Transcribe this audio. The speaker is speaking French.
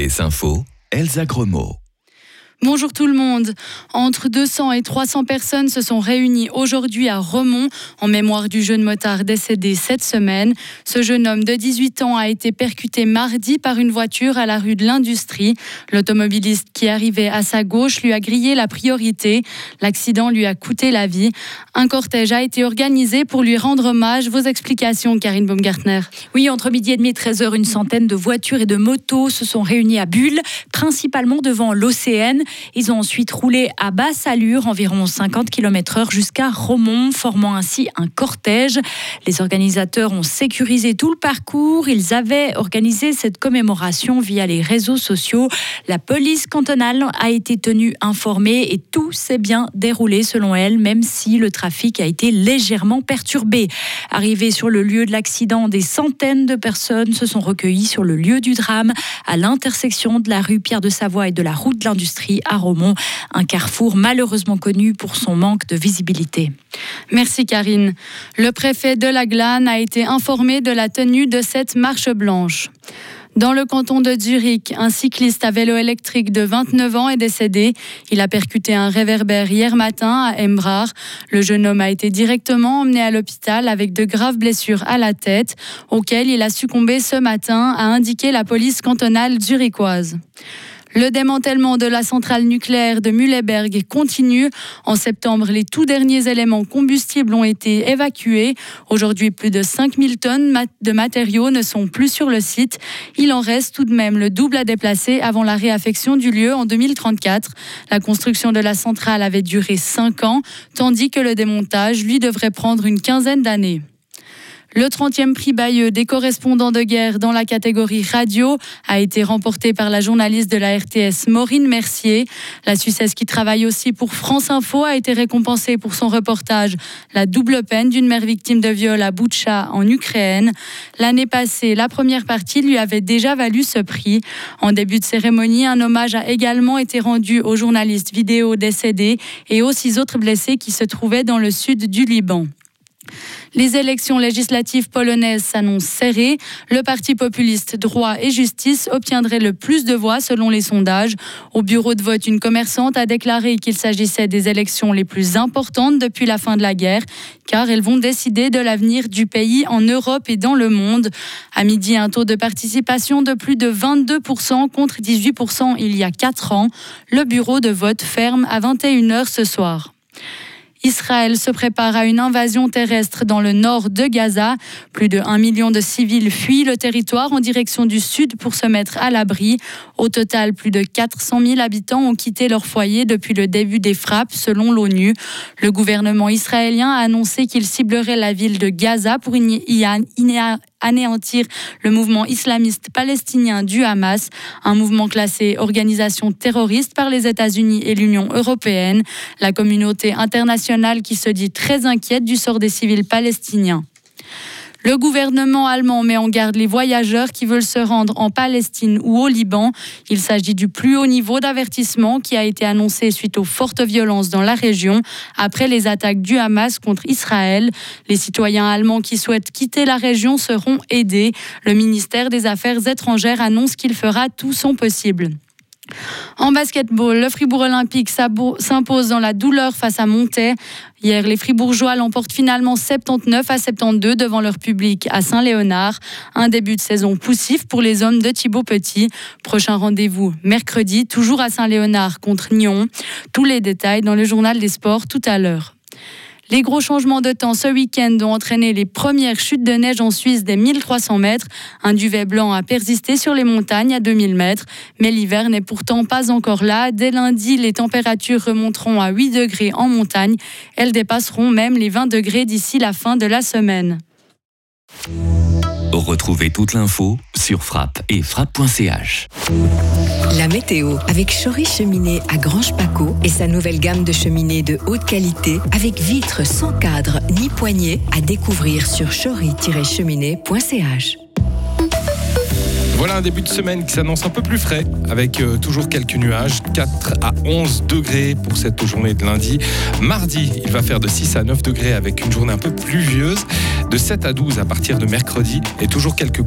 Les infos, Elsa Gremaud. Bonjour tout le monde. Entre 200 et 300 personnes se sont réunies aujourd'hui à Romont en mémoire du jeune motard décédé cette semaine. Ce jeune homme de 18 ans a été percuté mardi par une voiture à la rue de l'Industrie. L'automobiliste qui arrivait à sa gauche lui a grillé la priorité. L'accident lui a coûté la vie. Un cortège a été organisé pour lui rendre hommage. Vos explications, Karine Baumgartner. Oui, entre midi et demi et 13h, une centaine de voitures et de motos se sont réunies à Bulle, principalement devant l'OCN. Ils ont ensuite roulé à basse allure, environ 50 km/h, jusqu'à Romont, formant ainsi un cortège. Les organisateurs ont sécurisé tout le parcours. Ils avaient organisé cette commémoration via les réseaux sociaux. La police cantonale a été tenue informée et tout s'est bien déroulé selon elle, même si le trafic a été légèrement perturbé. Arrivés sur le lieu de l'accident, des centaines de personnes se sont recueillies sur le lieu du drame, à l'intersection de la rue Pierre de Savoie et de la route de l'Industrie à Romont, un carrefour malheureusement connu pour son manque de visibilité. Merci Karine. Le préfet de la Glane a été informé de la tenue de cette marche blanche. Dans le canton de Zurich, un cycliste à vélo électrique de 29 ans est décédé. Il a percuté un réverbère hier matin à Embrard. Le jeune homme a été directement emmené à l'hôpital avec de graves blessures à la tête, auxquelles il a succombé ce matin, a indiqué la police cantonale zurichoise. Le démantèlement de la centrale nucléaire de Mühleberg continue. En septembre, les tout derniers éléments combustibles ont été évacués. Aujourd'hui, plus de 5000 tonnes de matériaux ne sont plus sur le site. Il en reste tout de même le double à déplacer avant la réaffection du lieu en 2034. La construction de la centrale avait duré 5 ans, tandis que le démontage, lui, devrait prendre une quinzaine d'années. Le 30e prix Bayeux des correspondants de guerre dans la catégorie radio a été remporté par la journaliste de la RTS Maureen Mercier. La Suissesse qui travaille aussi pour France Info a été récompensée pour son reportage La double peine d'une mère victime de viol à Boutcha en Ukraine. L'année passée, la première partie lui avait déjà valu ce prix. En début de cérémonie, un hommage a également été rendu aux journalistes vidéo décédés et aux six autres blessés qui se trouvaient dans le sud du Liban. Les élections législatives polonaises s'annoncent serrées. Le parti populiste Droit et Justice obtiendrait le plus de voix selon les sondages. Au bureau de vote, une commerçante a déclaré qu'il s'agissait des élections les plus importantes depuis la fin de la guerre, car elles vont décider de l'avenir du pays en Europe et dans le monde. À midi, un taux de participation de plus de 22% contre 18% il y a 4 ans. Le bureau de vote ferme à 21h ce soir. Israël se prépare à une invasion terrestre dans le nord de Gaza. Plus de 1 million de civils fuient le territoire en direction du sud pour se mettre à l'abri. Au total, plus de 400 000 habitants ont quitté leur foyer depuis le début des frappes, selon l'ONU. Le gouvernement israélien a annoncé qu'il ciblerait la ville de Gaza pour y anéantir le mouvement islamiste palestinien du Hamas, un mouvement classé organisation terroriste par les États-Unis et l'Union européenne. La communauté internationale qui se dit très inquiète du sort des civils palestiniens. Le gouvernement allemand met en garde les voyageurs qui veulent se rendre en Palestine ou au Liban. Il s'agit du plus haut niveau d'avertissement qui a été annoncé suite aux fortes violences dans la région après les attaques du Hamas contre Israël. Les citoyens allemands qui souhaitent quitter la région seront aidés. Le ministère des Affaires étrangères annonce qu'il fera tout son possible. En basketball, le Fribourg Olympique s'impose dans la douleur face à Montaix. Hier, les Fribourgeois l'emportent finalement 79 à 72 devant leur public à Saint-Léonard. Un début de saison poussif pour les hommes de Thibaut Petit. Prochain rendez-vous mercredi, toujours à Saint-Léonard contre Nyon. Tous les détails dans le journal des sports tout à l'heure. Les gros changements de temps ce week-end ont entraîné les premières chutes de neige en Suisse des 1300 mètres. Un duvet blanc a persisté sur les montagnes à 2000 mètres. Mais l'hiver n'est pourtant pas encore là. Dès lundi, les températures remonteront à 8 degrés en montagne. Elles dépasseront même les 20 degrés d'ici la fin de la semaine. Retrouvez toute l'info sur frappe et frappe.ch. La météo avec Chory Cheminée à Grange Paco et sa nouvelle gamme de cheminées de haute qualité avec vitres sans cadre ni poignée à découvrir sur chory-cheminée.ch. Voilà un début de semaine qui s'annonce un peu plus frais, avec euh, toujours quelques nuages, 4 à 11 degrés pour cette journée de lundi. Mardi, il va faire de 6 à 9 degrés avec une journée un peu pluvieuse, de 7 à 12 à partir de mercredi, et toujours quelques